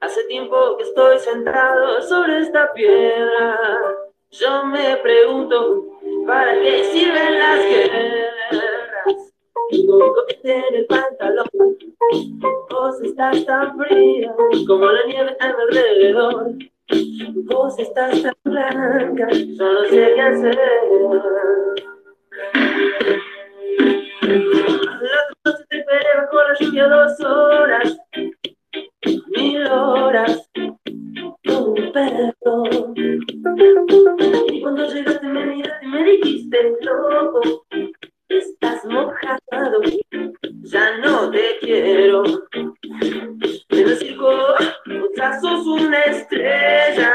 Hace tiempo que estoy sentado sobre esta piedra. Yo me pregunto, ¿para qué sirven las guerras? Tengo en el pantalón. Vos estás tan fría como la nieve a mi alrededor. Vos estás tan blanca, yo no sé qué hacer. La noche te esperé bajo la lluvia dos horas, mil horas, un perro. Y cuando llegaste me miraste y me dijiste, loco, estás mojado, ya no te quiero. En el circo, sos una estrella,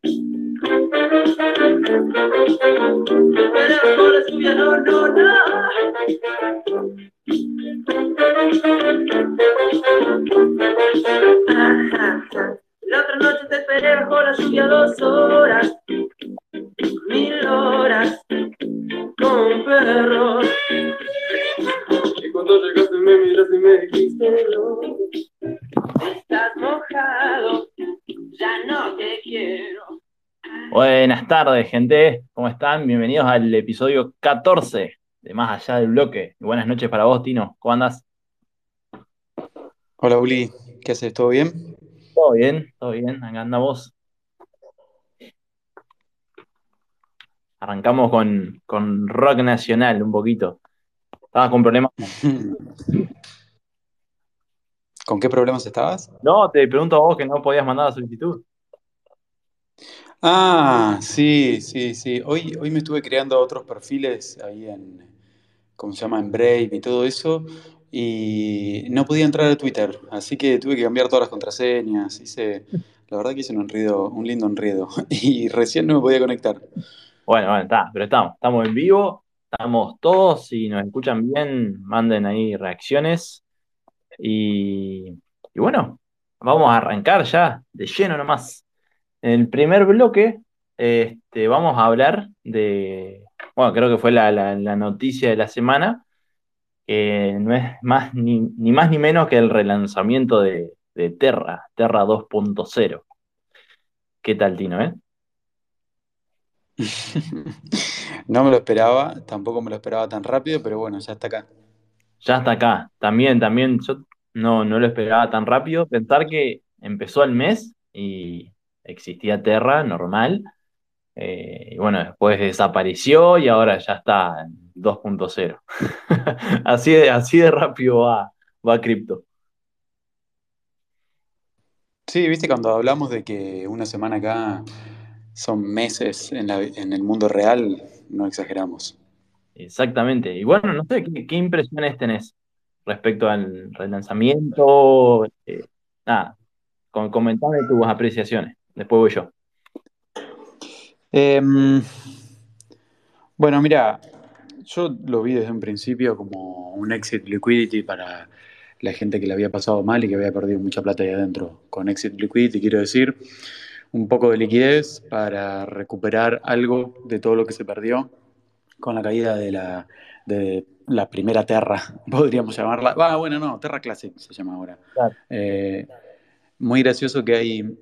Con la lluvia, no, no, no. Ajá. La otra noche te esperé bajo la lluvia dos horas, mil horas, como un perro. Y cuando llegaste me miraste y me dijiste, estás mojado, ya no te quiero. Buenas tardes, gente. ¿Cómo están? Bienvenidos al episodio 14 de Más Allá del Bloque. Buenas noches para vos, Tino. ¿Cómo andas? Hola Uli, ¿qué haces? ¿Todo bien? Todo bien, todo bien. Acá andamos. Arrancamos con, con rock nacional un poquito. Estabas con problemas. ¿Con qué problemas estabas? No, te pregunto a vos que no podías mandar la solicitud. Ah, sí, sí, sí. Hoy, hoy me estuve creando otros perfiles ahí en, ¿cómo se llama? En Brave y todo eso. Y no podía entrar a Twitter, así que tuve que cambiar todas las contraseñas. Hice, la verdad que hice un enredo, un lindo enredo. Y recién no me podía conectar. Bueno, bueno, está, pero estamos, estamos en vivo, estamos todos, si nos escuchan bien, manden ahí reacciones. Y, y bueno, vamos a arrancar ya de lleno nomás. En el primer bloque, este, vamos a hablar de, bueno, creo que fue la, la- la noticia de la semana, que no es más ni, ni más ni menos que el relanzamiento de, de Terra, Terra 2.0. ¿Qué tal, Tino, eh? No me lo esperaba, tampoco me lo esperaba tan rápido, pero bueno, ya está acá. Ya está acá. También, también, yo no, no lo esperaba tan rápido. Pensar que empezó el mes y existía Terra normal. eh, y bueno, después desapareció y ahora ya está en 2.0. Así de, así de rápido va, va cripto. Sí, viste, cuando hablamos de que una semana acá son meses en la- en el mundo real, no exageramos. Exactamente. Y bueno, no sé, ¿qué, qué impresiones tenés respecto al relanzamiento? Eh, nada, com- comentame tus apreciaciones. Después voy yo. Em, bueno, mira, yo lo vi desde un principio como un exit liquidity para la gente que le había pasado mal y que había perdido mucha plata ahí adentro. Con exit liquidity quiero decir un poco de liquidez para recuperar algo de todo lo que se perdió con la caída de la, de la primera Terra, podríamos llamarla. Ah, bueno, no, Terra Classic se llama ahora. Claro. Eh, muy gracioso que hay,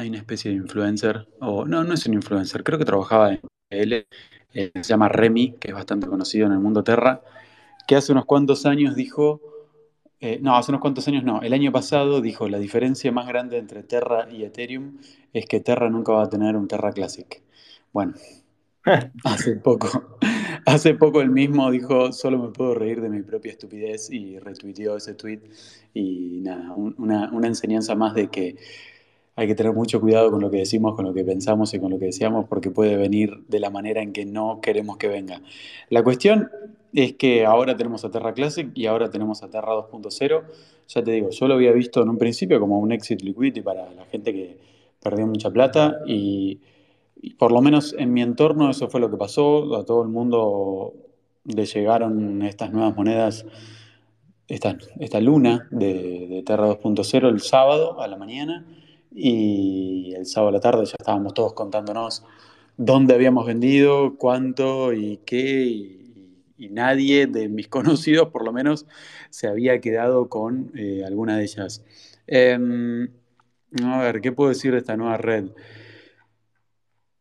hay una especie de influencer, o no, no es un influencer, creo que trabajaba en PL, eh, se llama Remy, que es bastante conocido en el mundo Terra, que hace unos cuantos años dijo, eh, no, hace unos cuantos años no, el año pasado dijo, la diferencia más grande entre Terra y Ethereum es que Terra nunca va a tener un Terra Classic. Bueno, hace poco, hace poco él mismo dijo, solo me puedo reír de mi propia estupidez y retuiteó ese tweet y nada, un- una, una enseñanza más de que hay que tener mucho cuidado con lo que decimos, con lo que pensamos y con lo que deseamos, porque puede venir de la manera en que no queremos que venga. La cuestión es que ahora tenemos a Terra Classic y ahora tenemos a Terra 2.0. Ya te digo, yo lo había visto en un principio como un exit liquidity para la gente que perdió mucha plata y, por lo menos en mi entorno eso fue lo que pasó. A todo el mundo le llegaron estas nuevas monedas, esta, esta luna de, de Terra 2.0 el sábado a la mañana y el sábado a la tarde ya estábamos todos contándonos dónde habíamos vendido, cuánto y qué, y, nadie de mis conocidos por lo menos se había quedado con eh, alguna de ellas. Eh, a ver, ¿qué puedo decir de esta nueva red?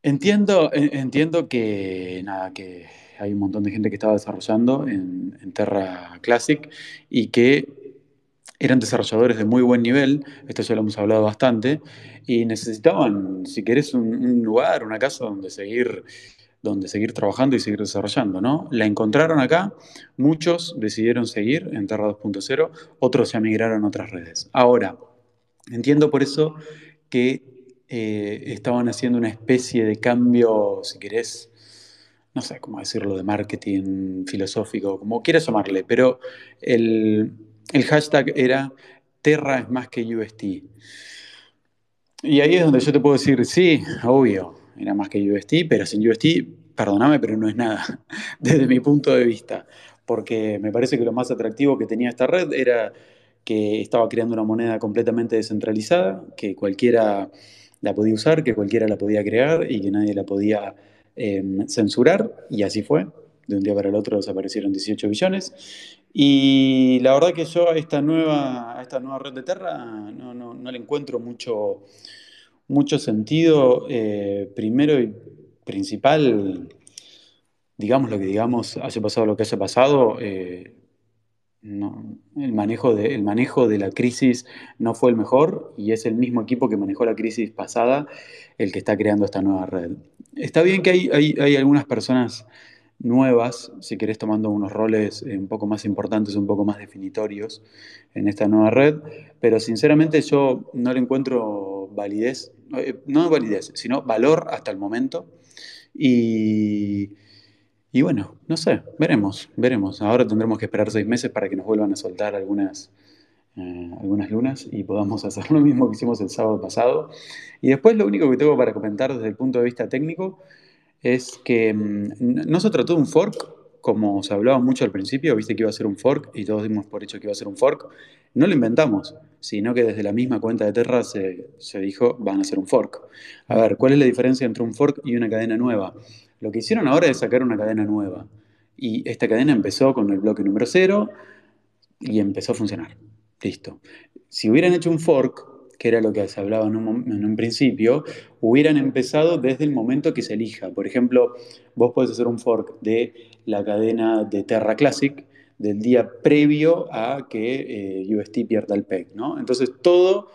Entiendo, entiendo que, nada, que hay un montón de gente que estaba desarrollando en, en Terra Classic y que eran desarrolladores de muy buen nivel, esto ya lo hemos hablado bastante, y necesitaban, si querés, un, lugar, una casa donde seguir, donde seguir trabajando y seguir desarrollando, ¿no? La encontraron acá, muchos decidieron seguir en Terra 2.0, otros ya migraron a otras redes. Ahora, entiendo por eso que eh, estaban haciendo una especie de cambio, si querés, no sé cómo decirlo, de marketing filosófico, como quieras llamarle, pero el, el hashtag era Terra es más que UST. Y ahí es donde yo te puedo decir, sí, obvio, era más que UST, pero sin UST, perdóname, pero no es nada, desde mi punto de vista, porque me parece que lo más atractivo que tenía esta red era que estaba creando una moneda completamente descentralizada, que cualquiera la podía usar, que cualquiera la podía crear y que nadie la podía eh, censurar, y así fue. De un día para el otro desaparecieron 18 billones. Y la verdad que yo a esta nueva, a esta nueva red de Terra no, no, no le encuentro mucho, mucho sentido. Eh, primero y principal, digamos lo que digamos, haya pasado lo que haya pasado, eh, el, manejo de, el manejo de la crisis no fue el mejor y es el mismo equipo que manejó la crisis pasada el que está creando esta nueva red. Está bien que hay, hay, hay algunas personas nuevas, si querés tomando unos roles un poco más importantes, un poco más definitorios en esta nueva red, pero sinceramente yo no le encuentro validez, eh, no validez, sino valor hasta el momento. Y, y bueno, no sé, veremos, veremos. Ahora tendremos que esperar seis meses para que nos vuelvan a soltar algunas, eh, algunas lunas y podamos hacer lo mismo que hicimos el sábado pasado. Y después lo único que tengo para comentar desde el punto de vista técnico es que mm, no se trató de un fork, como se hablaba mucho al principio, viste que iba a ser un fork y todos dimos por hecho que iba a ser un fork. No lo inventamos, sino que desde la misma cuenta de Terra se, se dijo van a ser un fork. A ver, ¿cuál es la diferencia entre un fork y una cadena nueva? Lo que hicieron ahora es sacar una cadena nueva. Y esta cadena empezó con el bloque número 0 y empezó a funcionar. Listo. Si hubieran hecho un fork, que era lo que se hablaba en un, en un, principio, hubieran empezado desde el momento que se elija. Por ejemplo, vos podés hacer un fork de la cadena de Terra Classic del día previo a que eh, UST pierda el PEG, ¿no? Entonces todo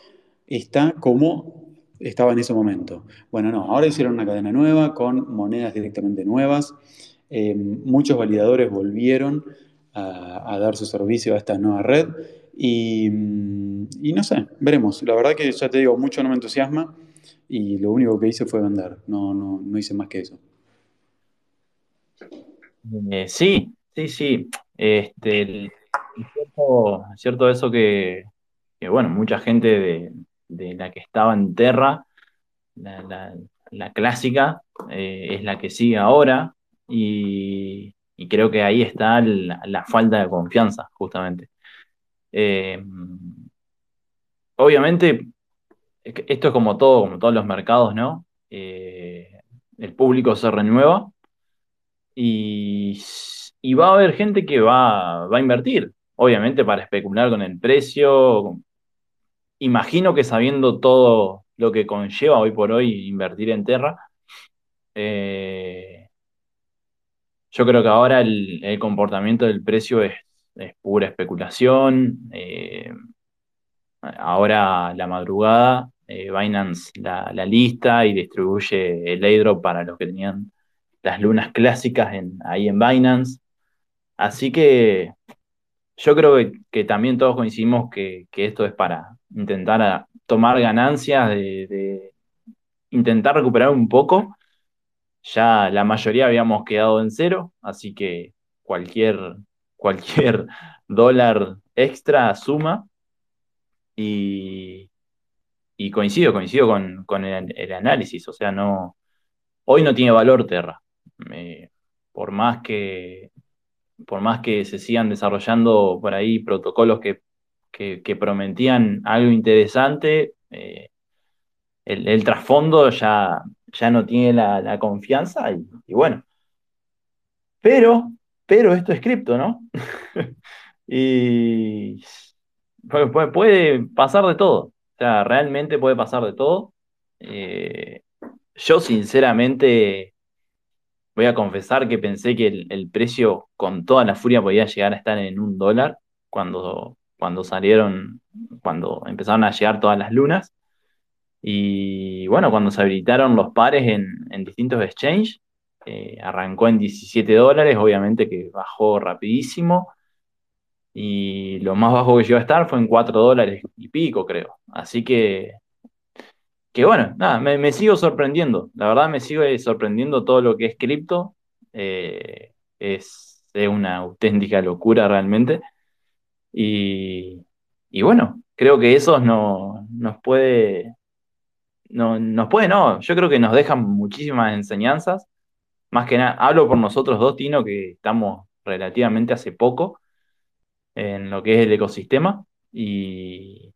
está como estaba en ese momento. Bueno, no, ahora hicieron una cadena nueva con monedas directamente nuevas. Eh, muchos validadores volvieron a, a dar su servicio a esta nueva red y, no sé, veremos. La verdad que ya te digo, mucho no me entusiasma y lo único que hice fue vender, no, no, no hice más que eso. Eh, sí, sí, sí. Este, el, cierto, cierto, eso que, que, bueno, mucha gente de, de, la que estaba en Terra, la, la, clásica, eh, es la que sigue ahora y, y creo que ahí está la falta de confianza, justamente. Eh, obviamente, esto es como todo, como todos los mercados, ¿no? Eh, el público se renueva y, va a haber gente que va, va a invertir, obviamente para especular con el precio. Imagino que sabiendo todo lo que conlleva hoy por hoy invertir en Terra, eh, yo creo que ahora el comportamiento del precio es es pura especulación. Eh, ahora la madrugada, eh, Binance la, la, lista y distribuye el airdrop para los que tenían las lunas clásicas en, ahí en Binance. Así que yo creo que, que también todos coincidimos que, que, esto es para intentar tomar ganancias, de, de intentar recuperar un poco. Ya la mayoría habíamos quedado en cero, así que cualquier cualquier dólar extra suma y, y coincido, coincido con, con el, análisis, o sea, no, hoy no tiene valor Terra. Por más que por más que se sigan desarrollando por ahí protocolos que, que, prometían algo interesante, eh, el, trasfondo ya, ya no tiene la, confianza y, bueno. Pero, pero esto es cripto, ¿no? y puede, puede, pasar de todo. O sea, realmente puede pasar de todo. Eh, yo sinceramente voy a confesar que pensé que el, el, precio con toda la furia podía llegar a estar en un dólar cuando, cuando salieron, cuando empezaron a llegar todas las lunas. Y bueno, cuando se habilitaron los pares en, en distintos exchanges, eh, arrancó en 17 dólares, obviamente que bajó rapidísimo. Y lo más bajo que llegó a estar fue en 4 dólares y pico, creo. Así que que bueno, nada, me, me, sigo sorprendiendo. La verdad me sigue sorprendiendo todo lo que es cripto. Eh, es, una auténtica locura realmente. Y, y bueno, creo que eso no, nos puede, no, nos puede, no, yo creo que nos dejan muchísimas enseñanzas. Más que nada, hablo por nosotros dos, Tino, que estamos relativamente hace poco en lo que es el ecosistema. Y,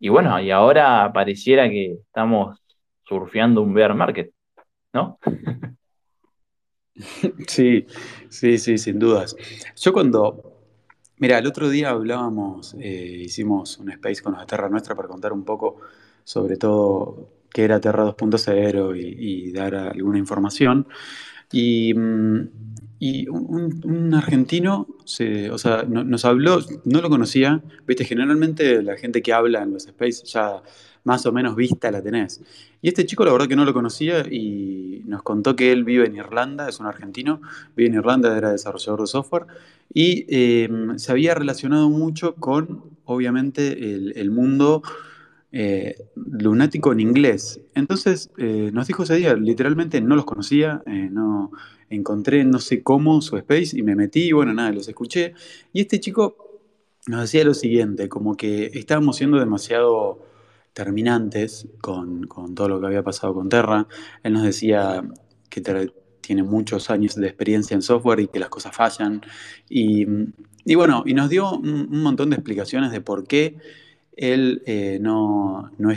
y bueno, y ahora pareciera que estamos surfeando un bear market, ¿no? Sí, sí, sí, sin dudas. Yo cuando, mira, el otro día hablábamos, eh, hicimos un space con los de Terra Nuestra para contar un poco sobre todo qué era Terra 2.0 y, y, dar alguna información. Y, y un, un, argentino, o sea, no, nos habló, no lo conocía, viste, generalmente la gente que habla en los space ya más o menos vista la tenés. Y este chico la verdad que no lo conocía y nos contó que él vive en Irlanda, es un argentino, vive en Irlanda, era desarrollador de software y eh, se había relacionado mucho con, obviamente, el mundo eh, lunático en inglés. Entonces eh, nos dijo ese día, literalmente no los conocía, eh, no encontré no sé cómo su space y me metí y bueno, nada, los escuché. Y este chico nos decía lo siguiente, como que estábamos siendo demasiado terminantes con, con todo lo que había pasado con Terra. Él nos decía que tiene muchos años de experiencia en software y que las cosas fallan. Y, bueno, y nos dio un montón de explicaciones de por qué él eh, no, no,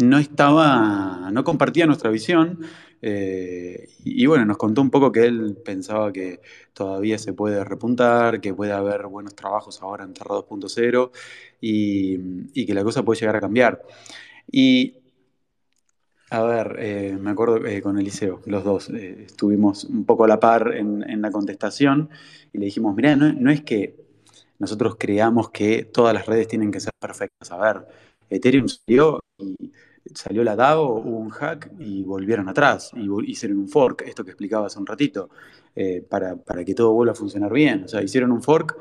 no, estaba, no compartía nuestra visión. Eh, y, bueno, nos contó un poco que él pensaba que todavía se puede repuntar, que puede haber buenos trabajos ahora en Terra 2.0 y, y, que la cosa puede llegar a cambiar. Y a ver, eh, me acuerdo eh, con Eliseo, los dos, estuvimos un poco a la par en, la contestación y le dijimos, mirá, no es que nosotros creamos que todas las redes tienen que ser perfectas. A ver, Ethereum salió y salió la DAO, hubo un hack y volvieron atrás y hicieron un fork, esto que explicaba hace un ratito, eh, para, que todo vuelva a funcionar bien. O sea, hicieron un fork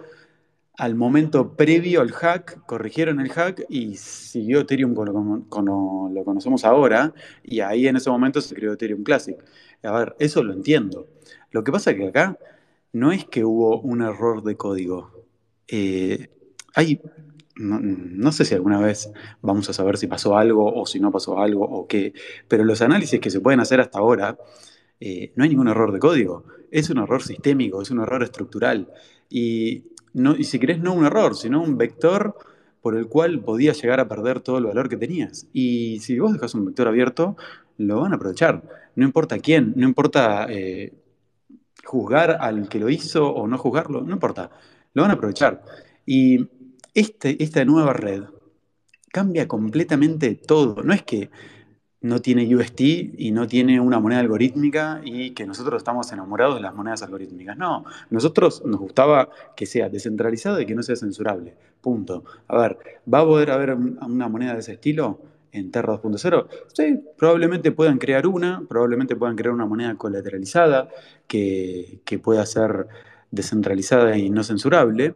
al momento previo al hack, corrigieron el hack y siguió Ethereum como, como lo conocemos ahora y ahí en ese momento se creó Ethereum Classic. A ver, eso lo entiendo. Lo que pasa es que acá no es que hubo un error de código, eh, hay, no, sé si alguna vez vamos a saber si pasó algo o si no pasó algo o qué, pero los análisis que se pueden hacer hasta ahora, eh, no hay ningún error de código, es un error sistémico, es un error estructural. Y si querés, no un error, sino un vector por el cual podías llegar a perder todo el valor que tenías. Y si vos dejas un vector abierto, lo van a aprovechar. No importa quién, no importa eh, juzgar al que lo hizo o no juzgarlo, no importa lo van a aprovechar. Y este, esta nueva red cambia completamente todo. No es que no tiene UST y no tiene una moneda algorítmica y que nosotros estamos enamorados de las monedas algorítmicas. No, nosotros nos gustaba que sea descentralizado y que no sea censurable. Punto. A ver, ¿va a poder haber una moneda de ese estilo en Terra 2.0? Sí, probablemente puedan crear una, probablemente puedan crear una moneda colateralizada que, que pueda ser descentralizada y no censurable,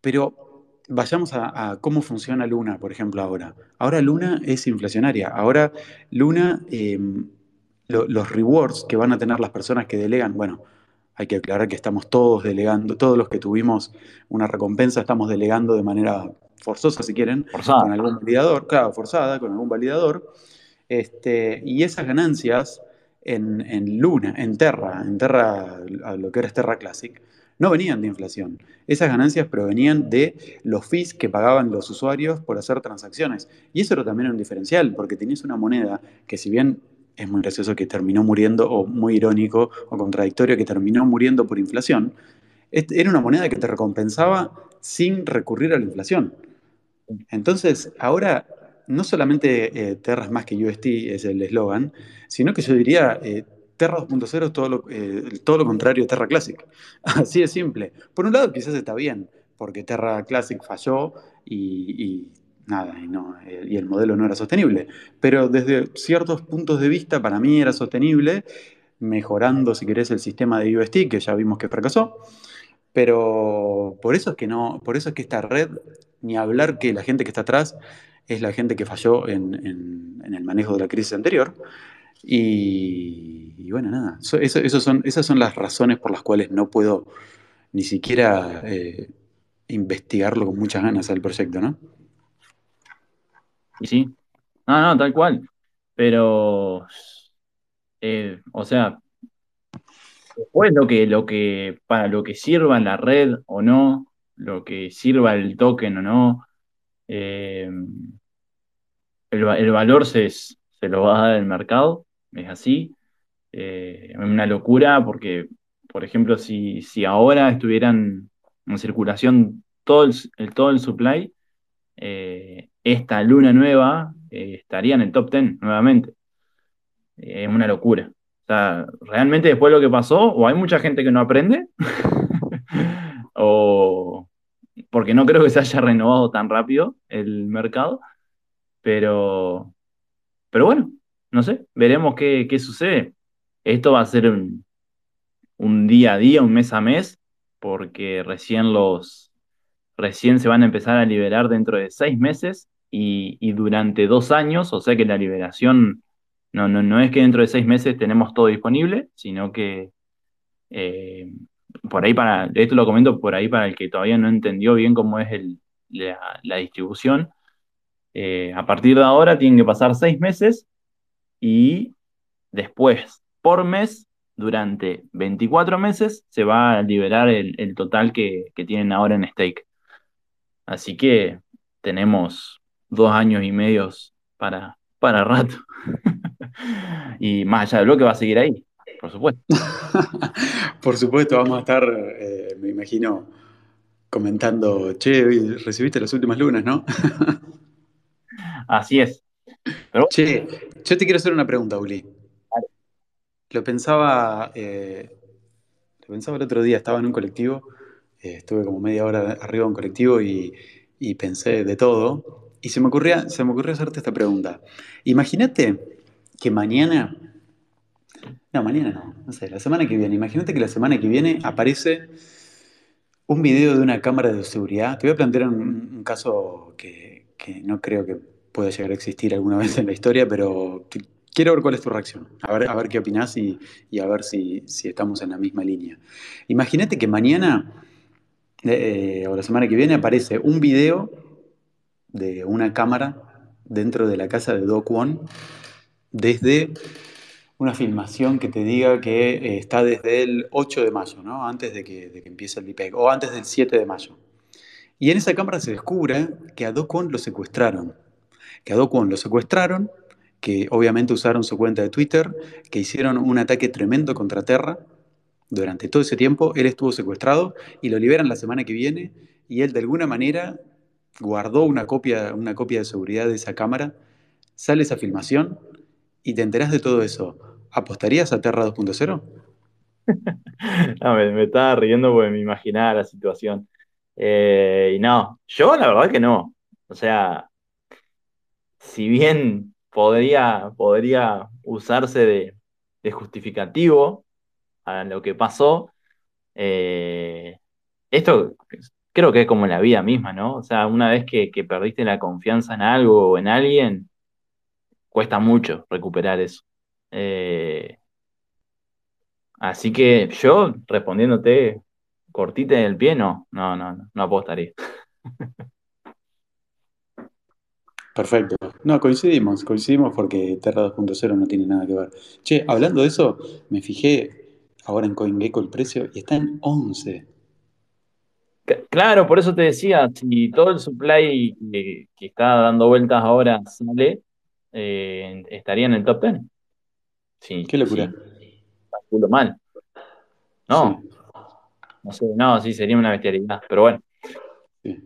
pero vayamos a, a, cómo funciona Luna, por ejemplo, ahora. Ahora Luna es inflacionaria, ahora Luna, eh, lo, los rewards que van a tener las personas que delegan, bueno, Hay que aclarar que estamos todos delegando, todos los que tuvimos una recompensa estamos delegando de manera forzosa, si quieren, Forzada. con algún validador, claro, forzada, con algún validador. Este, y esas ganancias en, Luna, en Terra, en Terra, a lo que era Terra Classic, no venían de inflación. Esas ganancias provenían de los fees que pagaban los usuarios por hacer transacciones. Y eso era también un diferencial, porque tenías una moneda que si bien es muy gracioso que terminó muriendo, o muy irónico o contradictorio que terminó muriendo por inflación, era una moneda que te recompensaba sin recurrir a la inflación. Entonces, ahora no solamente eh, Terra es más que UST es el eslogan, sino que yo diría eh, Terra 2.0 es todo lo, eh, todo lo contrario a Terra Classic. Así de simple. Por un lado, quizás está bien, porque Terra Classic falló y, y nada, y, no, eh, y el modelo no era sostenible. Pero desde ciertos puntos de vista, para mí era sostenible, mejorando, si querés, el sistema de UST, que ya vimos que fracasó. Pero por eso es que no, por eso es que esta red, ni hablar que la gente que está atrás es la gente que falló en, en- el manejo de la crisis anterior. Y, bueno, nada, so- eso- son, esas son las razones por las cuales no puedo ni siquiera eh, investigarlo con muchas ganas al proyecto, ¿no? Y sí. No, no, tal cual. Pero, eh, o sea, después lo que, lo que, para lo que sirva la red o no, lo que sirva el token o no, eh, el, el valor se, se lo va a dar el mercado, es así. Eh, es una locura porque, por ejemplo, si, si ahora estuvieran en circulación todo el, todo el supply, eh, esta luna nueva estaría en el top 10 nuevamente. Es una locura. O sea, realmente después de lo que pasó, o hay mucha gente que no aprende, o porque no creo que se haya renovado tan rápido el mercado, pero, pero bueno, no sé, veremos qué, qué sucede. Esto va a ser un, un día a día, un mes a mes, porque recién los, recién se van a empezar a liberar dentro de seis meses y, y durante dos años, o sea que la liberación no, no, no es que dentro de seis meses tenemos todo disponible, sino que eh, por ahí para, esto lo comento por ahí para el que todavía no entendió bien cómo es la, distribución. Eh, a partir de ahora tienen que pasar seis meses y después, por mes, durante 24 meses, se va a liberar el, el total que, que tienen ahora en stake. Así que tenemos dos años y medios para, para rato. y más allá del bloque va a seguir ahí, por supuesto. Por supuesto, vamos a estar, eh, me imagino, comentando, che, recibiste las últimas lunas, ¿no? Así es. Pero Che, yo te quiero hacer una pregunta, Uli. Lo pensaba, eh, lo pensaba el otro día, estaba en un colectivo, eh, estuve como media hora arriba de un colectivo y, y pensé de todo, y se me ocurría, se me ocurrió hacerte esta pregunta. Imagínate que mañana, no, mañana no, no sé, la semana que viene, imagínate que la semana que viene aparece un video de una cámara de seguridad. Te voy a plantear un, caso que, no creo que pueda llegar a existir alguna vez en la historia, pero quiero ver cuál es tu reacción. A ver, a ver qué opinás y, a ver si, si estamos en la misma línea. Imagínate que mañana eh, o la semana que viene aparece un video de una cámara dentro de la casa de Doc One desde una filmación que te diga que eh, está desde el 8 de mayo, ¿no? Antes de que, de que empiece el DPEG, o antes del 7 de mayo. Y en esa cámara se descubre que a Do Kwon lo secuestraron. Que a Do Kwon lo secuestraron, que obviamente usaron su cuenta de Twitter, que hicieron un ataque tremendo contra Terra. Durante todo ese tiempo él estuvo secuestrado y lo liberan la semana que viene y él de alguna manera guardó una copia, una copia de seguridad de esa cámara, sale esa filmación y te enterás de todo eso. ¿Apostarías a Terra 2.0? No, me, me estaba riendo porque me imaginaba la situación. Eh, y no, yo la verdad que no. O sea, si bien podría, podría usarse de, justificativo a lo que pasó, eh, esto creo que es como la vida misma, ¿no? O sea, una vez que perdiste la confianza en algo o en alguien, cuesta mucho recuperar eso. Eh, Así que yo, respondiéndote cortita en el pie, no, no, no, no, apostaría. Perfecto. No, coincidimos, coincidimos porque Terra 2.0 no tiene nada que ver. Che, hablando de eso, me fijé ahora en CoinGecko el precio y está en 11. C- Claro, por eso te decía, si todo el supply que, que está dando vueltas ahora sale, eh, estaría en el top 10. Sí, Qué locura. sí, calculo mal. No, Sí, no sé, no, sí, sería una bestialidad. Pero bueno, sí.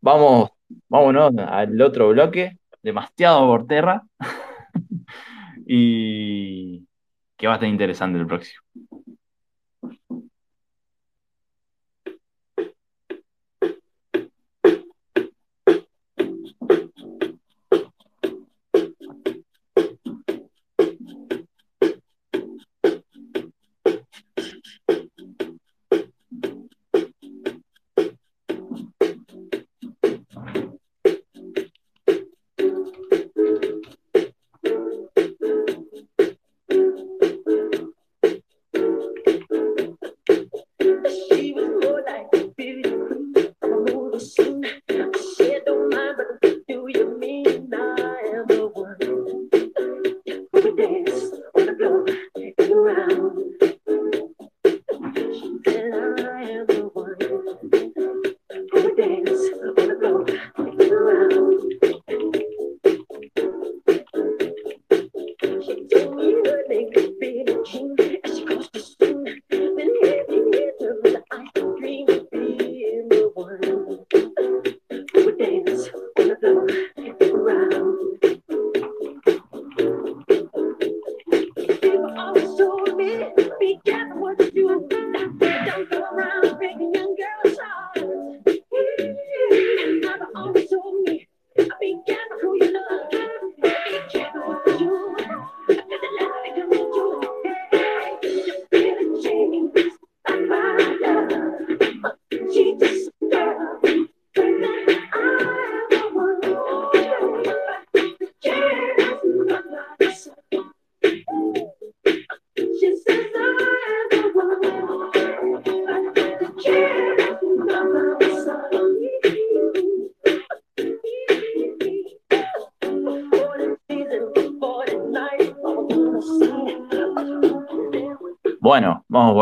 vamos, vámonos al otro bloque, demasiado por Terra, y que va a estar interesante el próximo.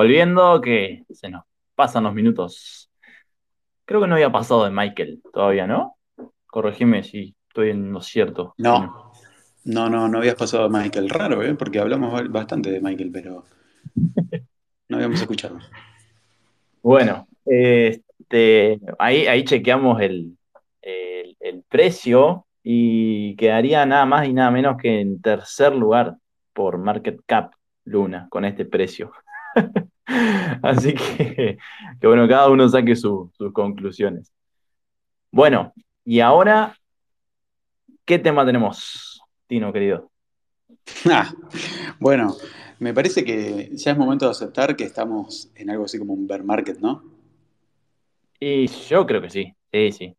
Volviendo, que se nos pasan los minutos. Creo que no había pasado de Michael todavía, ¿no? Corregime si estoy en lo cierto. No, no, no, no habías pasado a Michael. Raro, ¿eh? Porque hablamos ba- bastante de Michael, pero no habíamos escuchado. Bueno, este, ahí, ahí chequeamos el, el- el precio y quedaría nada más y nada menos que en tercer lugar por market cap Luna con este precio. Así que, que bueno, cada uno saque su- sus conclusiones. Bueno, y ahora, ¿qué tema tenemos, Tino, querido? Ah, bueno, me parece que ya es momento de aceptar que estamos en algo así como un bear market, ¿no? Y yo creo que sí, sí, sí.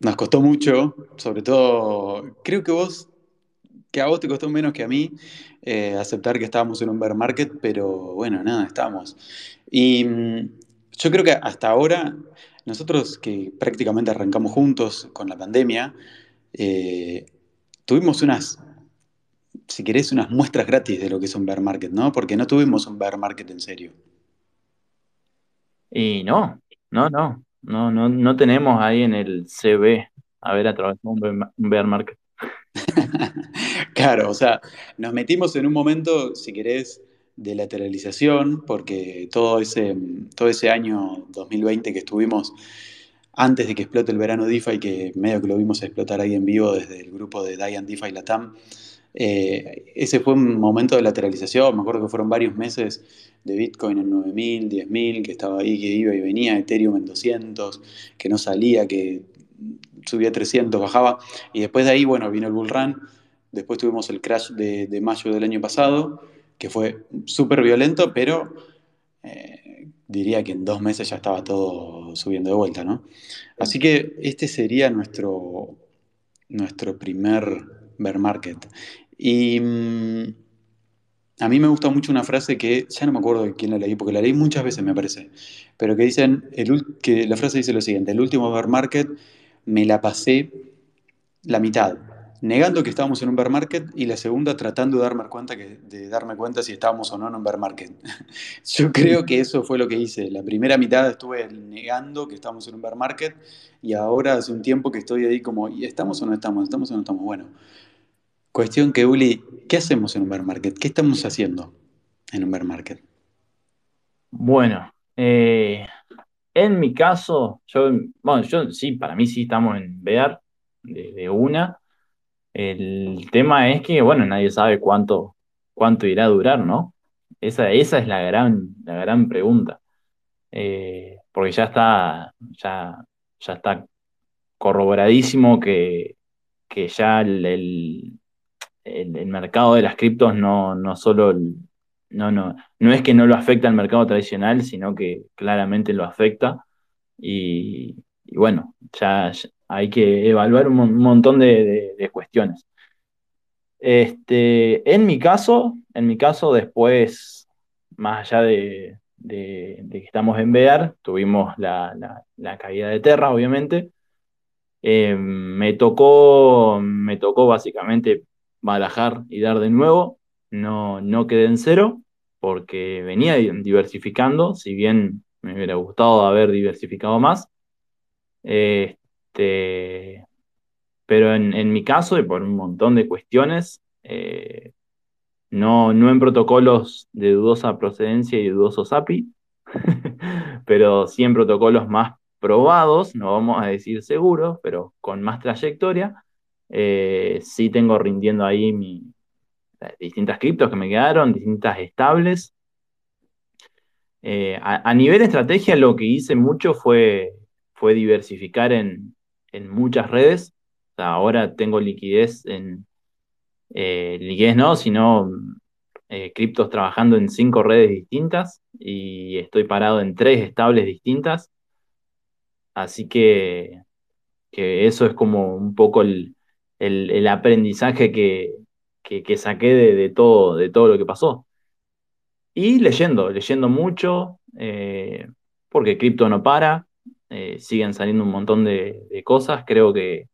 Nos costó mucho, sobre todo, creo que vos, que a vos te costó menos que a mí eh, aceptar que estábamos en un bear market, pero bueno, nada, estamos. Y mm, yo creo que hasta ahora, nosotros que prácticamente arrancamos juntos con la pandemia, eh, tuvimos unas, si querés, unas muestras gratis de lo que es un bear market, ¿no? Porque no tuvimos un bear market en serio. Y no, no, no, no, no, no tenemos ahí en el CV haber atravesado un bear un bear market. Claro, o sea, nos metimos en un momento, si querés, de lateralización, porque todo ese, todo ese año 2020 que estuvimos antes de que explote el verano DeFi, que medio que lo vimos explotar ahí en vivo desde el grupo de Diane DeFi Latam, eh, ese fue un momento de lateralización, me acuerdo que fueron varios meses de Bitcoin en 9.000, 10.000, que estaba ahí, que iba y venía, Ethereum en 200, que no salía, que subía 300, bajaba, y después de ahí, bueno, vino el bull run, después tuvimos el crash de, mayo del año pasado, que fue súper violento, pero eh, diría que en dos meses ya estaba todo subiendo de vuelta, ¿no? Así que este sería nuestro, nuestro primer bear market. Y mm, a mí me gusta mucho una frase que ya no me acuerdo de quién la leí, porque la leí muchas veces, me parece, pero que dicen, que la frase dice lo siguiente, el último bear market me la pasé la mitad, negando que estábamos en un bear market y la segunda tratando de darme cuenta, de darme cuenta si estábamos o no en un bear market. Yo creo que eso fue lo que hice. La primera mitad estuve negando que estábamos en un bear market y ahora hace un tiempo que estoy ahí como, ¿y estamos o no estamos? ¿Estamos o no estamos? Bueno, Cuestión que, Uli, ¿qué hacemos en un bear market? ¿Qué estamos haciendo en un bear market? Bueno, eh, en mi caso, yo, bueno, yo sí, para mí sí estamos en bear de, una. El tema es que, bueno, nadie sabe cuánto, cuánto irá a durar, ¿no? Esa, esa es la gran, la gran pregunta. Eh, porque ya está, ya, ya está corroboradísimo que, que ya el, el, mercado de las criptos no, no solo, no, no, no es que no lo afecta al mercado tradicional, sino que claramente lo afecta. Y, bueno, ya, hay que evaluar un, montón de, cuestiones. Este, en mi caso, en mi caso, después, más allá de, que estamos en Bear, tuvimos la, caída de Terra, obviamente. Eh, me tocó, me tocó básicamente barajar y dar de nuevo. No, no quedé en cero porque venía diversificando, si bien me hubiera gustado haber diversificado más. Este, pero en, mi caso, y por un montón de cuestiones, eh, no, no en protocolos de dudosa procedencia y dudosos API, pero sí en protocolos más probados, no vamos a decir seguros, pero con más trayectoria, eh, sí tengo rindiendo ahí mi, distintas criptos que me quedaron, distintas estables. Eh, a, nivel estrategia, lo que hice mucho fue, fue diversificar en, muchas redes. ahora tengo liquidez en. Eh, liquidez no, sino criptos trabajando en cinco redes distintas y estoy parado en tres estables distintas. Así que, que eso es como un poco el, el, aprendizaje que, saqué de, todo, de todo lo que pasó. Y leyendo, leyendo mucho, eh, porque cripto no para, eh, siguen saliendo un montón de, cosas, creo que,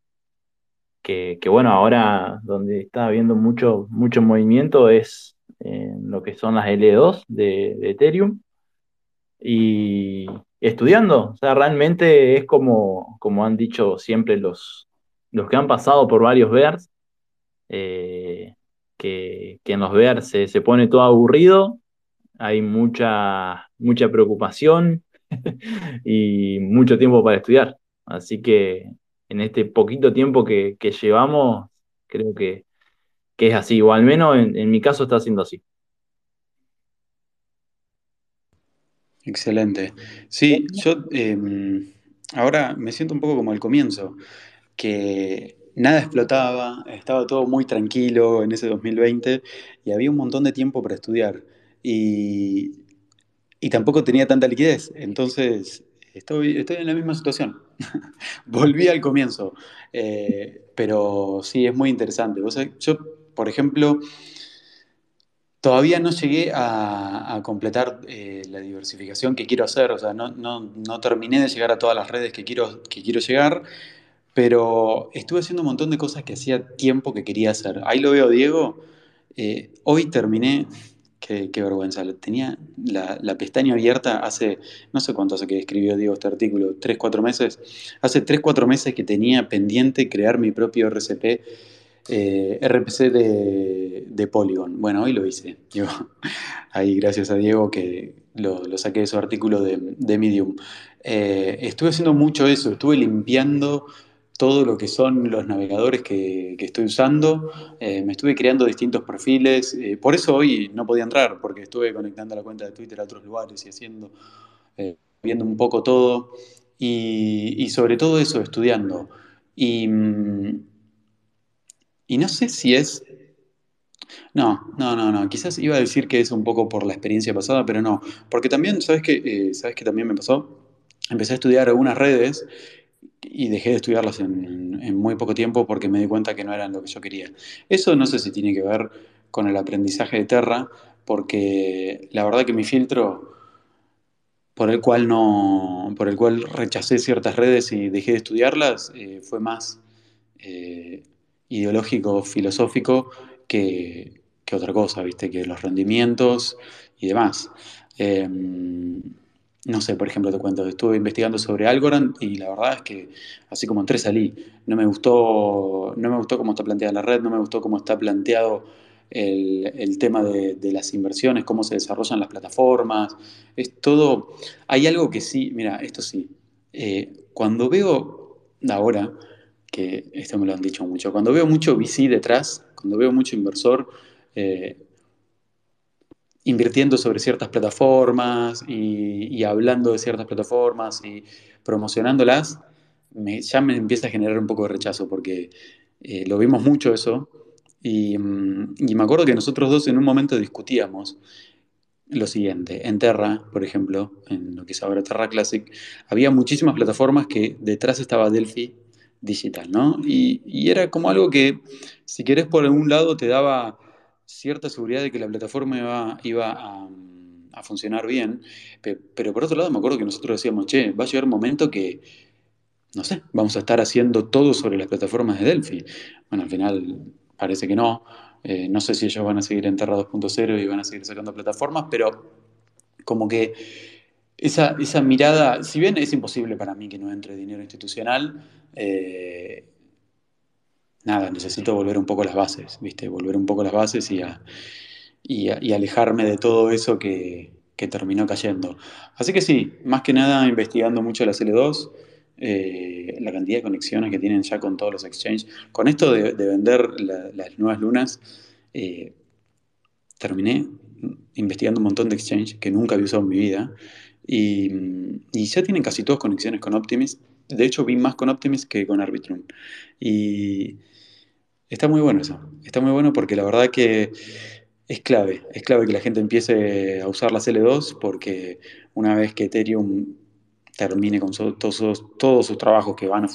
que, bueno, ahora donde está habiendo mucho, mucho movimiento es en lo que son las L2 de, Ethereum. Y estudiando, o sea, realmente es como, como han dicho siempre los, los que han pasado por varios Bears, eh, que, en los se, pone todo aburrido, hay mucha, mucha preocupación y mucho tiempo para estudiar. Así que en este poquito tiempo que, llevamos, creo que, es así, o al menos en, mi caso está siendo así. Excelente. Sí, yo em, ahora me siento un poco como al comienzo que nada explotaba, estaba todo muy tranquilo en ese 2020 y había un montón de tiempo para estudiar. Y, tampoco tenía tanta liquidez. Entonces, estoy, estoy en la misma situación. Volví al comienzo. Eh, pero sí, es muy interesante. yo, por ejemplo, todavía no llegué a, completar eh, la diversificación que quiero hacer. O sea, no, no, terminé de llegar a todas las redes que quiero, que quiero llegar pero estuve haciendo un montón de cosas que hacía tiempo que quería hacer. Ahí lo veo, Diego. Eh, hoy terminé, qué, vergüenza, tenía la, pestaña abierta hace, no sé cuánto hace que escribió Diego este artículo, tres, cuatro meses. Hace tres, cuatro meses que tenía pendiente crear mi propio RCP, eh, RPC de, Polygon. Bueno, hoy lo hice. ahí gracias a Diego que lo, saqué de su artículo de, Medium. Eh, estuve haciendo mucho eso, estuve limpiando todo lo que son los navegadores que, estoy usando. Eh, me estuve creando distintos perfiles. Eh, por eso hoy no podía entrar, porque estuve conectando la cuenta de Twitter a otros lugares y haciendo, eh, viendo un poco todo. Y, sobre todo eso, estudiando. Y, mm, y no sé si es... No, no, no, no. Quizás iba a decir que es un poco por la experiencia pasada, pero no. Porque también, ¿sabes qué, ¿sabes qué también me pasó? Empecé a estudiar algunas redes y dejé de estudiarlas en, muy poco tiempo porque me di cuenta que no eran lo que yo quería. Eso no sé si tiene que ver con el aprendizaje de Terra, porque la verdad que mi filtro por el cual no, por el cual rechacé ciertas redes y dejé de estudiarlas, eh, fue más eh, ideológico, filosófico que, que, otra cosa, viste, que los rendimientos y demás. Eh, no sé, por ejemplo, te cuento, estuve investigando sobre Algorand y la verdad es que así como entré salí. No me gustó, no me gustó cómo está planteada la red, no me gustó cómo está planteado el, tema de, las inversiones, cómo se desarrollan las plataformas. Es todo. Hay algo que sí, mira, esto sí. Eh, cuando veo ahora, que esto me lo han dicho mucho, cuando veo mucho VC detrás, cuando veo mucho inversor. Eh, invirtiendo sobre ciertas plataformas y, hablando de ciertas plataformas y promocionándolas, ya me empieza a generar un poco de rechazo porque eh, lo vimos mucho eso mm, y, me acuerdo que nosotros dos en un momento discutíamos lo siguiente, en Terra, por ejemplo, en lo que es ahora Terra Classic, había muchísimas plataformas que detrás estaba Delphi Digital, ¿no? Y, y era como algo que, si querés por algún lado, te daba cierta seguridad de que la plataforma iba, iba a, funcionar bien, pero por otro lado me acuerdo que nosotros decíamos, che, va a llegar un momento que, no sé, vamos a estar haciendo todo sobre las plataformas de Delphi. Bueno, al final parece que no. Eh, no sé si ellos van a seguir en Terra 2.0 y van a seguir sacando plataformas, pero como que esa, esa, mirada, si bien es imposible para mí que no entre dinero institucional, eh, nada, necesito volver un poco a las bases, ¿viste? Volver un poco a las bases y, y, alejarme de todo eso que, terminó cayendo. Así que sí, más que nada investigando mucho la L2, eh, la cantidad de conexiones que tienen ya con todos los exchanges. Con esto de, vender las nuevas lunas, eh, terminé investigando un montón de exchanges que nunca había usado en mi vida. Y, y, ya tienen casi todas conexiones con Optimism. De hecho, vi más con Optimism que con Arbitrum. Y, Está muy bueno eso. Está muy bueno porque la verdad que es clave. Es clave que la gente empiece a usar las L2 porque una vez que Ethereum termine con todos, sus trabajos que van a...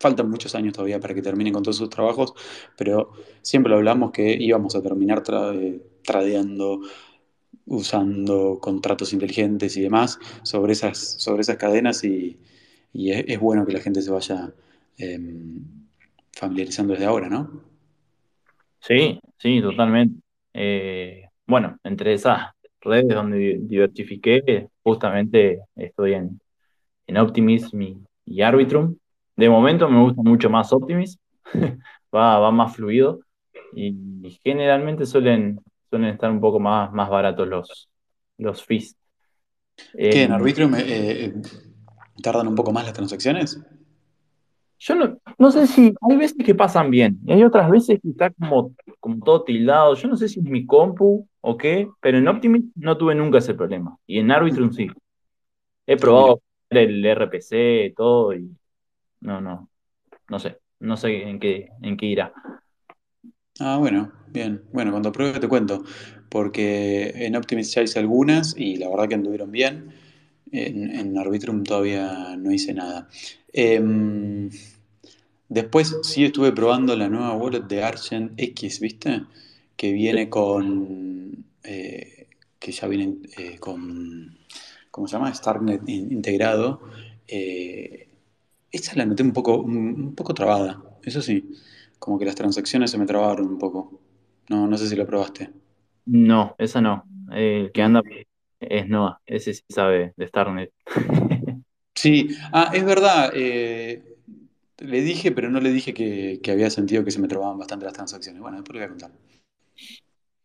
Faltan muchos años todavía para que termine con todos sus trabajos, pero siempre lo hablamos que íbamos a terminar tradeando, usando contratos inteligentes y demás sobre esas, sobre esas cadenas y, es, bueno que la gente se vaya... Em, familiarizando desde ahora, ¿no? Sí, sí, totalmente. Eh, bueno, entre esas redes donde diversifiqué, justamente estoy en, en Optimism y, Arbitrum. De momento me gusta mucho más Optimism, va, va más fluido y, generalmente suelen, suelen estar un poco más, más baratos los, los fees. ¿Qué, en Arbitrum eh, eh, tardan un poco más las transacciones? Yo no, sé si hay veces que pasan bien y hay otras veces que está como, como todo tildado. Yo no sé si es mi compu o qué, pero en Optimus no tuve nunca ese problema. Y en Arbitrum sí. He probado el RPC, todo y no, no, no sé, no sé en qué, en qué irá. Ah, bueno, bien. Bueno, cuando pruebe te cuento, porque en Optimus ya hice algunas y la verdad que anduvieron bien. En, en Arbitrum todavía no hice nada. Em, después sí estuve probando la nueva wallet de Argent X, ¿viste? Que viene con. Eh, que ya viene eh, con. ¿Cómo se llama? Starknet integrado. Eh, esta la noté un poco, un, poco trabada, eso sí. Como que las transacciones se me trabaron un poco. No, no sé si lo probaste. No, esa no. El que anda es Noah, ese sí sabe de Starknet. Sí, ah, es verdad. Eh, le dije, pero no le dije que, había sentido que se me trababan bastante las transacciones. Bueno, después lo voy a contar.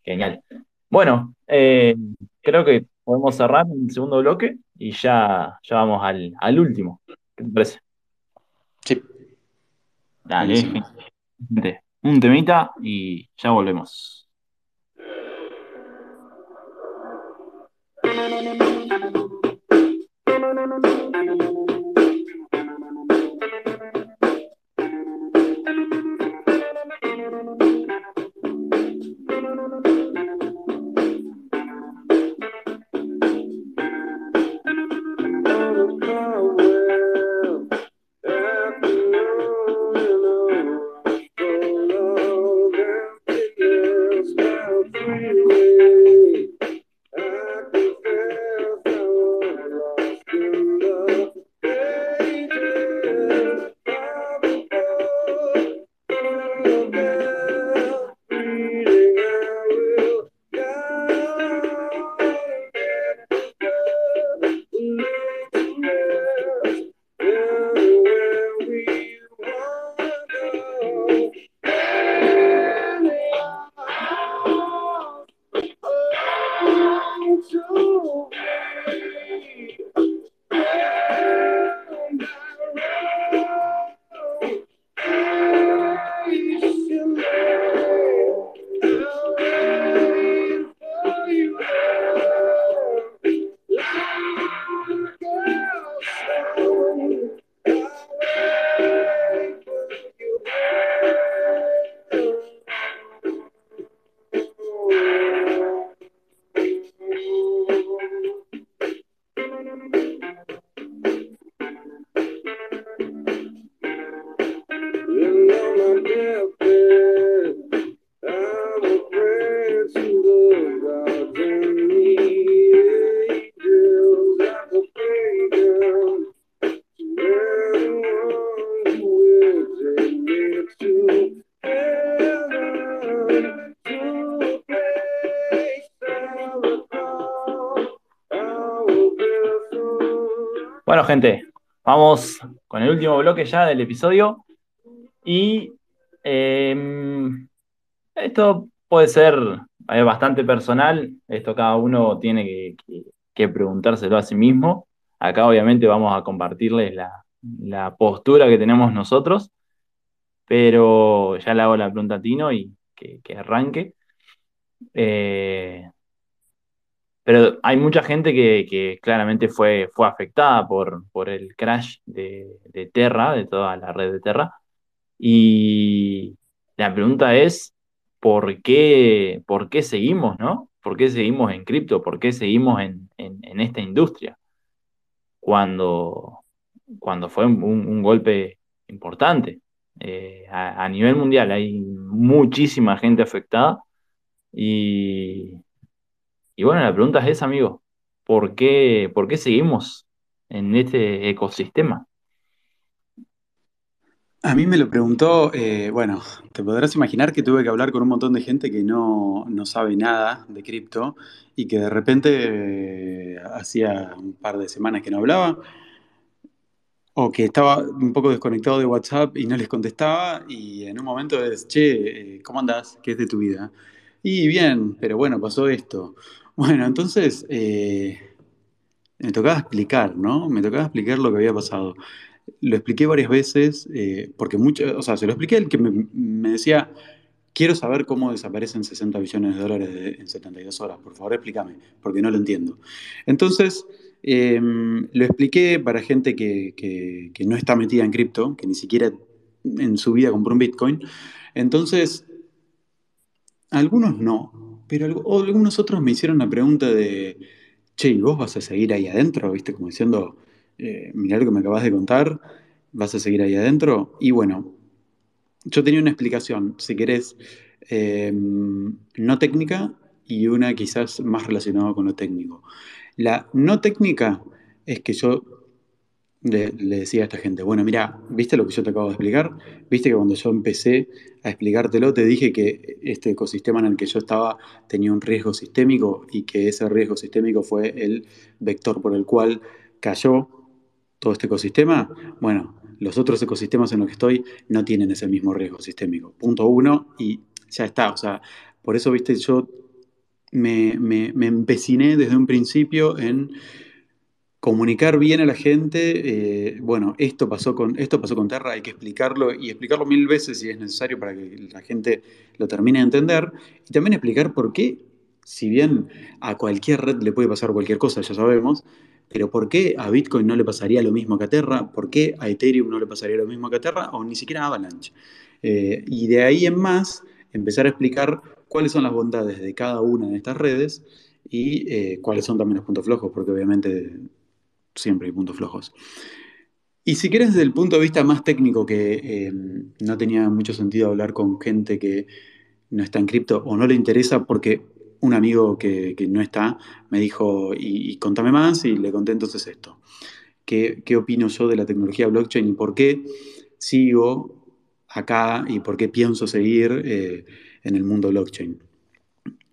Genial. Bueno, eh, creo que podemos cerrar el segundo bloque y ya, ya vamos al, último. ¿Qué te parece? Sí. Dale, un temita y ya volvemos. no, no, no. Vamos con el último bloque ya del episodio. Y em, esto puede ser eh, bastante personal. Esto cada uno tiene que, preguntárselo a sí mismo. Acá obviamente vamos a compartirles la, la postura que tenemos nosotros, pero ya le hago la pregunta a Tino y que, arranque. Eh, pero hay mucha gente que, claramente fue, fue afectada por, por el crash de, de, Terra, de toda la red de Terra. Y la pregunta es, ¿por qué, por qué seguimos, no? ¿Por qué seguimos en cripto? ¿Por qué seguimos en, en, esta industria? Cuando, cuando fue un, golpe importante. Eh, a, nivel mundial hay muchísima gente afectada y, y bueno, la pregunta es esa, amigo. ¿Por qué, por qué seguimos en este ecosistema? A mí me lo preguntó, eh, bueno, te podrás imaginar que tuve que hablar con un montón de gente que no, sabe nada de cripto y que de repente eh, hacía un par de semanas que no hablaba o que estaba un poco desconectado de WhatsApp y no les contestaba y en un momento es, che, eh, ¿cómo andás? ¿Qué es de tu vida? Y bien, pero bueno, pasó esto. Bueno, entonces me tocaba explicar, ¿no? Me tocaba explicar lo que había pasado lo expliqué varias veces, eh, porque mucho, o sea, se lo expliqué al que me, decía, quiero saber cómo desaparecen 60 billones de dólares en 72 horas, por favor explícame, porque no lo entiendo. Entonces, em, lo expliqué para gente que, no está metida en cripto, que ni siquiera en su vida compró un Bitcoin. Entonces, algunos no, pero algunos otros me hicieron la pregunta de, che, ¿y vos vas a seguir ahí adentro? ¿Viste? Como diciendo, eh, mirá lo que me acabas de contar, vas a seguir ahí adentro. Y bueno, yo tenía una explicación, si querés, em, no técnica y una quizás más relacionada con lo técnico. La no técnica es que yo le, decía a esta gente, bueno, mira, ¿viste lo que yo te acabo de explicar? ¿Viste que cuando yo empecé a explicártelo te dije que este ecosistema en el que yo estaba tenía un riesgo sistémico y que ese riesgo sistémico fue el vector por el cual cayó todo este ecosistema, bueno, los otros ecosistemas en los que estoy no tienen ese mismo riesgo sistémico. Punto uno y ya está. O sea, por eso, viste, yo me, me, empeciné desde un principio en comunicar bien a la gente, eh, bueno, esto pasó, con, esto pasó con Terra, hay que explicarlo y explicarlo mil veces si es necesario para que la gente lo termine de entender y también explicar por qué, si bien a cualquier red le puede pasar cualquier cosa, ya sabemos, pero ¿por qué a Bitcoin no le pasaría lo mismo que a Terra? ¿Por qué a Ethereum no le pasaría lo mismo que a Terra? O ni siquiera a Avalanche. Eh, y de ahí en más, empezar a explicar cuáles son las bondades de cada una de estas redes y eh, cuáles son también los puntos flojos, porque obviamente siempre hay puntos flojos. Y si quieres desde el punto de vista más técnico, que eh, no tenía mucho sentido hablar con gente que no está en cripto o no le interesa porque un amigo que, no está me dijo, y, contame más, y le conté entonces esto. ¿Qué, opino yo de la tecnología blockchain y por qué sigo acá y por qué pienso seguir eh, en el mundo blockchain?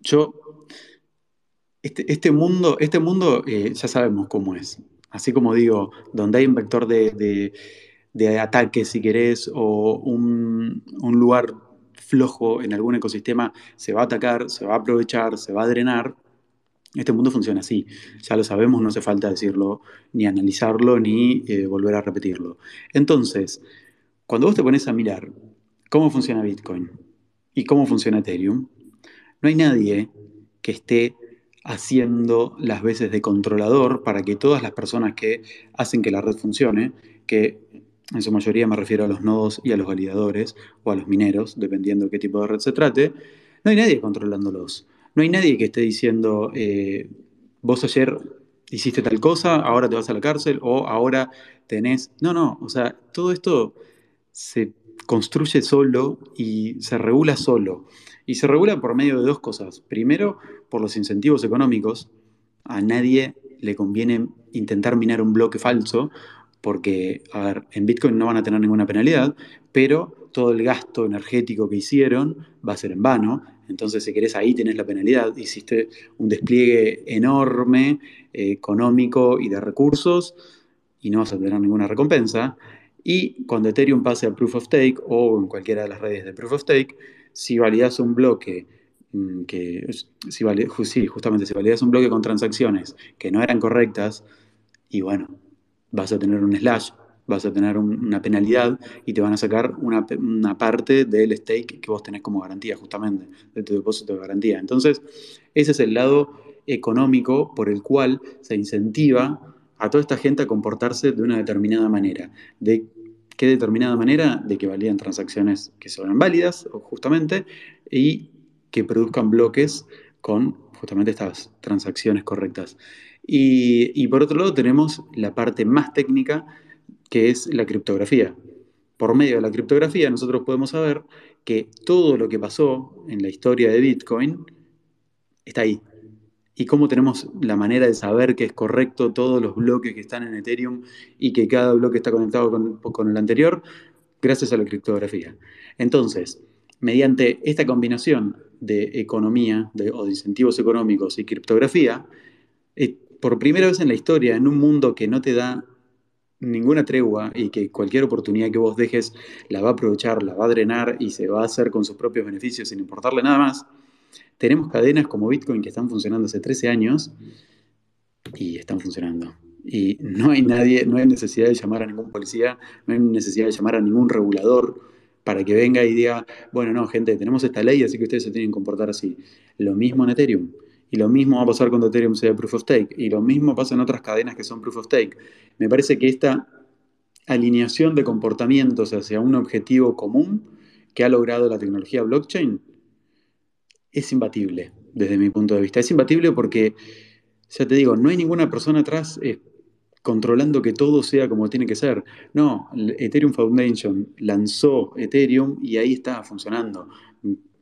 Yo, este, este mundo, este mundo eh, ya sabemos cómo es. Así como digo, donde hay un vector de, ataque, si querés, o un, un lugar flojo en algún ecosistema se va a atacar, se va a aprovechar, se va a drenar. Este mundo funciona así, ya lo sabemos, no hace falta decirlo, ni analizarlo, ni eh, volver a repetirlo. Entonces, cuando vos te pones a mirar cómo funciona Bitcoin y cómo funciona Ethereum, no hay nadie que esté haciendo las veces de controlador para que todas las personas que hacen que la red funcione, que en su mayoría me refiero a los nodos y a los validadores o a los mineros, dependiendo de qué tipo de red se trate, no hay nadie controlándolos. No hay nadie que esté diciendo, eh, vos ayer hiciste tal cosa, ahora te vas a la cárcel o ahora tenés... No, no, o sea, todo esto se construye solo y se regula solo. Y se regula por medio de dos cosas. Primero, por los incentivos económicos. A nadie le conviene intentar minar un bloque falso porque, en Bitcoin no van a tener ninguna penalidad, pero todo el gasto energético que hicieron va a ser en vano. Entonces, si querés, ahí tenés la penalidad. Hiciste un despliegue enorme, eh, económico y de recursos, y no vas a tener ninguna recompensa. Y cuando Ethereum pase a Proof of Stake o en cualquiera de las redes de Proof of Stake, si validas un bloque que, si sí, justamente si validas un bloque con transacciones que no eran correctas, y bueno, vas a tener un slash, vas a tener una penalidad y te van a sacar una, una, parte del stake que vos tenés como garantía, justamente, de tu depósito de garantía. Entonces, ese es el lado económico por el cual se incentiva a toda esta gente a comportarse de una determinada manera. ¿De qué determinada manera? De que valían transacciones que sean válidas, justamente, y que produzcan bloques con justamente estas transacciones correctas. Y, por otro lado tenemos la parte más técnica, que es la criptografía. Por medio de la criptografía nosotros podemos saber que todo lo que pasó en la historia de Bitcoin está ahí, y cómo tenemos la manera de saber que es correcto todos los bloques que están en Ethereum y que cada bloque está conectado con, el anterior, gracias a la criptografía. Entonces, mediante esta combinación de economía o de incentivos económicos y criptografía, eh, por primera vez en la historia, en un mundo que no te da ninguna tregua y que cualquier oportunidad que vos dejes la va a aprovechar, la va a drenar y se va a hacer con sus propios beneficios sin importarle nada más, tenemos cadenas como Bitcoin que están funcionando hace 13 años y están funcionando. Y no hay nadie, no hay necesidad de llamar a ningún policía, no hay necesidad de llamar a ningún regulador para que venga y diga, bueno, no, gente, tenemos esta ley, así que ustedes se tienen que comportar así. Lo mismo en Ethereum. Y lo mismo va a pasar cuando Ethereum sea Proof of Stake. Y lo mismo pasa en otras cadenas que son Proof of Stake. Me parece que esta alineación de comportamientos hacia un objetivo común que ha logrado la tecnología blockchain es imbatible desde mi punto de vista. Es imbatible porque, ya te digo, no hay ninguna persona atrás eh, controlando que todo sea como tiene que ser. No, Ethereum Foundation lanzó Ethereum y ahí está funcionando,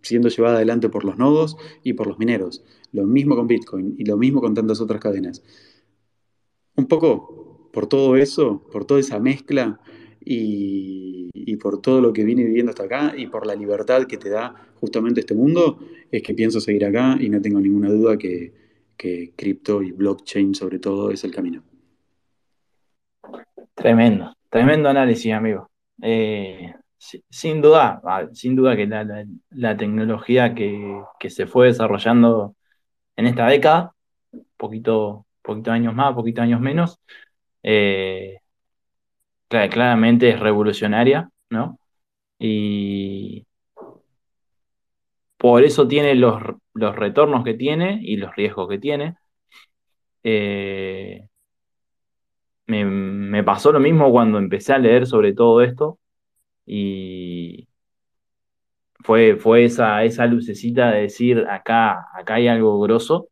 siendo llevada adelante por los nodos y por los mineros. Lo mismo con Bitcoin y lo mismo con tantas otras cadenas. Un poco por todo eso, por toda esa mezcla, y, por todo lo que vine viviendo hasta acá y por la libertad que te da justamente este mundo, es que pienso seguir acá y no tengo ninguna duda que, que cripto y blockchain sobre todo es el camino. Tremendo, tremendo análisis, amigo. Eh, sin duda, sin duda que la, tecnología que, se fue desarrollando en esta década, poquito, poquito años más, poquito años menos, eh, claramente es revolucionaria, ¿no? Y por eso tiene los, retornos que tiene y los riesgos que tiene. Eh, me, pasó lo mismo cuando empecé a leer sobre todo esto y fue, fue esa, esa lucecita de decir acá, acá hay algo grosso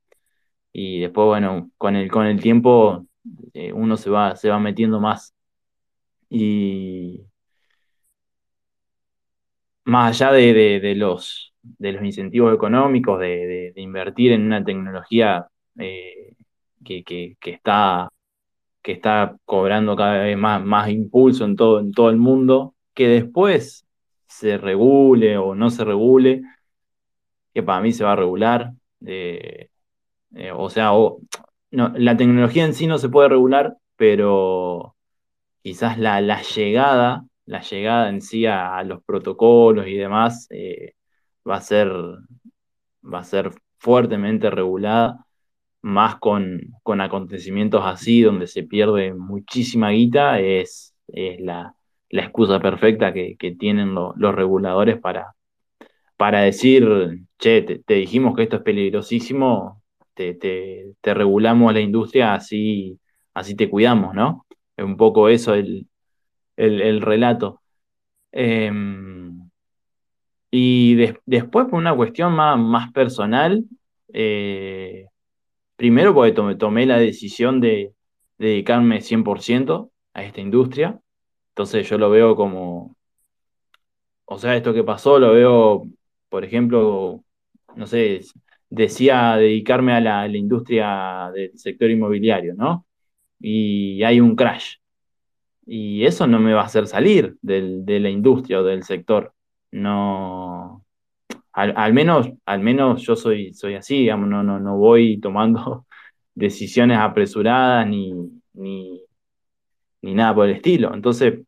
y después, bueno, con el, con el tiempo eh, uno se va, se va metiendo más. Y más allá de, los, de los incentivos económicos, de, invertir en una tecnología eh, que, está, que está cobrando cada vez más, más impulso en todo, en todo el mundo, que después se regule o no se regule, que para mí se va a regular. Eh, eh, o sea, la tecnología en sí no se puede regular, pero quizás la, llegada, la llegada en sí a, los protocolos y demás eh, va a ser, va a ser fuertemente regulada, más con, acontecimientos así donde se pierde muchísima guita, es, la, excusa perfecta que, tienen los reguladores para, para decir, che, te, dijimos que esto es peligrosísimo, te, te, regulamos la industria, así, así te cuidamos, ¿no? Es un poco eso el, relato. Em, y después, por una cuestión más, personal, eh, primero porque tomé, la decisión de, dedicarme 100% a esta industria. Entonces yo lo veo como, o sea, esto que pasó lo veo, por ejemplo, no sé, decía dedicarme a la industria del sector inmobiliario, ¿no? y hay un crash. Y eso no me va a hacer salir de la industria o del sector. No, al, menos, al menos yo soy, soy así, digamos, no, no, voy tomando decisiones apresuradas ni, ni, ni nada por el estilo. Entonces,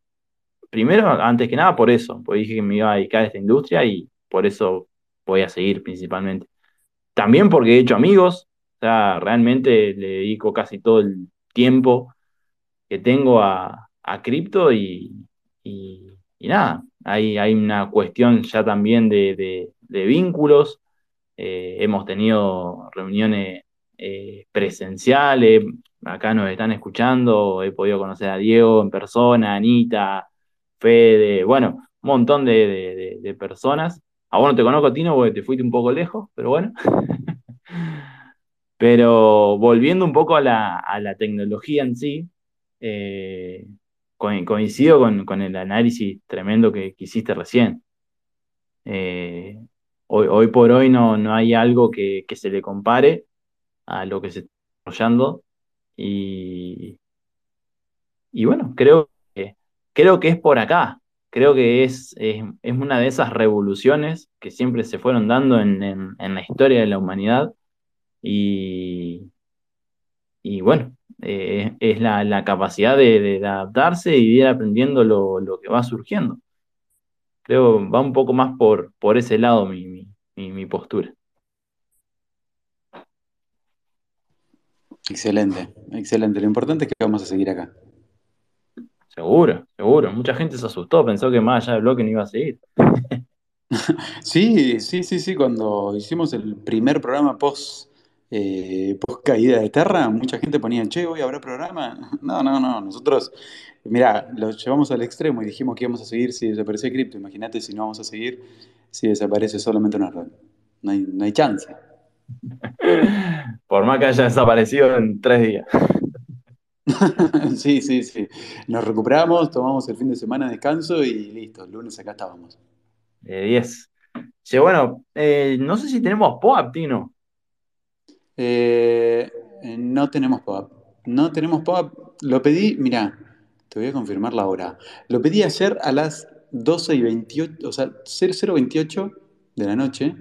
primero, antes que nada, por eso, porque dije que me iba a dedicar a esta industria y por eso voy a seguir principalmente. También porque he hecho amigos, o sea, realmente le dedico casi todo el tiempo que tengo a, a cripto y, y, nada, hay, hay una cuestión ya también de, vínculos. Eh, hemos tenido reuniones eh, presenciales, acá nos están escuchando, he podido conocer a Diego en persona, Anita, Fede, bueno, un montón de, de personas. A vos no te conozco, Tino, porque te fuiste un poco lejos, pero bueno. pero volviendo un poco a la, a la tecnología en sí, eh, coincido con, el análisis tremendo que, hiciste recién. Hoy, por hoy no, no hay algo que, se le compare a lo que se está desarrollando y, y bueno, creo que, creo que es por acá. Creo que es, es, una de esas revoluciones que siempre se fueron dando en, en la historia de la humanidad y, y bueno, eh, es la, capacidad de, adaptarse y ir aprendiendo lo, que va surgiendo. Creo va un poco más por, por ese lado mi, mi, postura. Excelente, excelente. Lo importante es que vamos a seguir acá. Seguro, seguro. Mucha gente se asustó, pensó que más allá del bloque no iba a seguir. Sí, sí, sí, sí. Cuando hicimos el primer programa post eh, post caída de Terra, mucha gente ponía, che, hoy habrá programa. No, no, no, nosotros, mira, lo llevamos al extremo y dijimos que íbamos a seguir si desaparece cripto. Imagínate si no vamos a seguir si desaparece solamente una red. No hay, no hay chance. Por más que haya desaparecido en tres días. sí, sí, sí. Nos recuperamos, tomamos el fin de semana de descanso y listo, el lunes acá estábamos. De 10. Sí, bueno, eh, no sé si tenemos POAP, Tino. Eh, no tenemos pop-up. No tenemos pop-up. Lo pedí, mira, te voy a confirmar la hora. Lo pedí ayer a las 12 y 28, o sea, 0028 de la noche.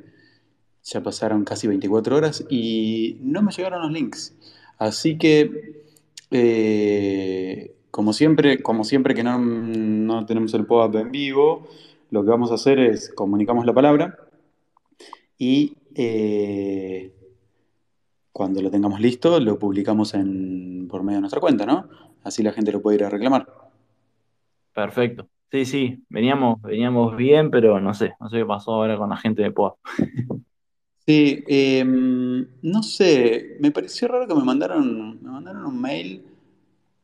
Ya pasaron casi 24 horas y no me llegaron los links. Así que, eh, como siempre, como siempre que no, tenemos el pop-up en vivo, lo que vamos a hacer es comunicamos la palabra y eh, cuando lo tengamos listo, lo publicamos en, por medio de nuestra cuenta, ¿no? Así la gente lo puede ir a reclamar. Perfecto. Sí, sí, veníamos, veníamos bien, pero no sé, no sé qué pasó ahora con la gente de POA. Sí, em, no sé, me pareció raro que me mandaron, me mandaron un mail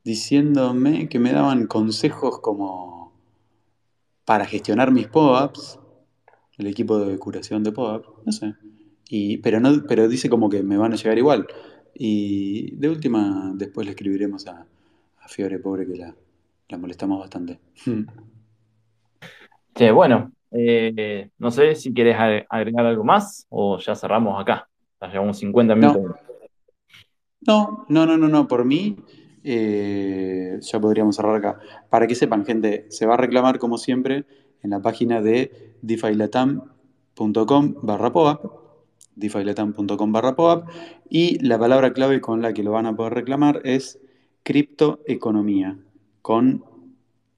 diciéndome que me daban consejos como para gestionar mis POAPs, el equipo de curación de POAP, no sé pero, no, pero dice como que me van a llegar igual. Y de última, después le escribiremos a, Fiore, pobre, que la, molestamos bastante. Bueno, eh, no sé si quieres agregar algo más o ya cerramos acá. Ya llevamos 50 minutos. No, no, no, no, no, por mí eh, ya podríamos cerrar acá. Para que sepan, gente, se va a reclamar como siempre en la página de defilatam.com barra POAP defilatam.com barra POAP y la palabra clave con la que lo van a poder reclamar es criptoeconomía. Con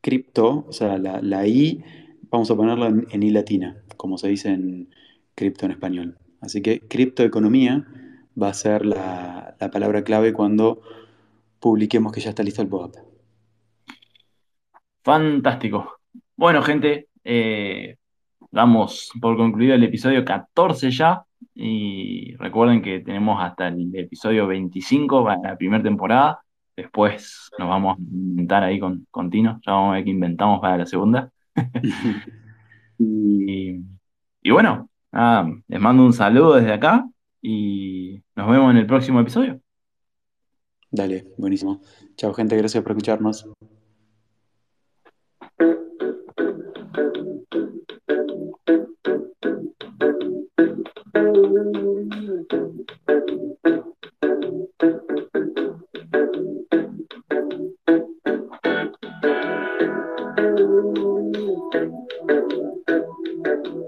cripto, o sea, la, I, vamos a ponerla en, I latina, como se dice en cripto en español. Así que criptoeconomía va a ser la, palabra clave cuando publiquemos que ya está listo el POAP. Fantástico. Bueno, gente, eh, damos por concluido el episodio 14 ya. Y recuerden que tenemos hasta el episodio 25 para la primera temporada. Después nos vamos a inventar ahí con, con Tino. Ya vamos a ver qué inventamos para la segunda. y, bueno, les mando un saludo desde acá y nos vemos en el próximo episodio. Dale, buenísimo. Chao gente, gracias por escucharnos. Thank you.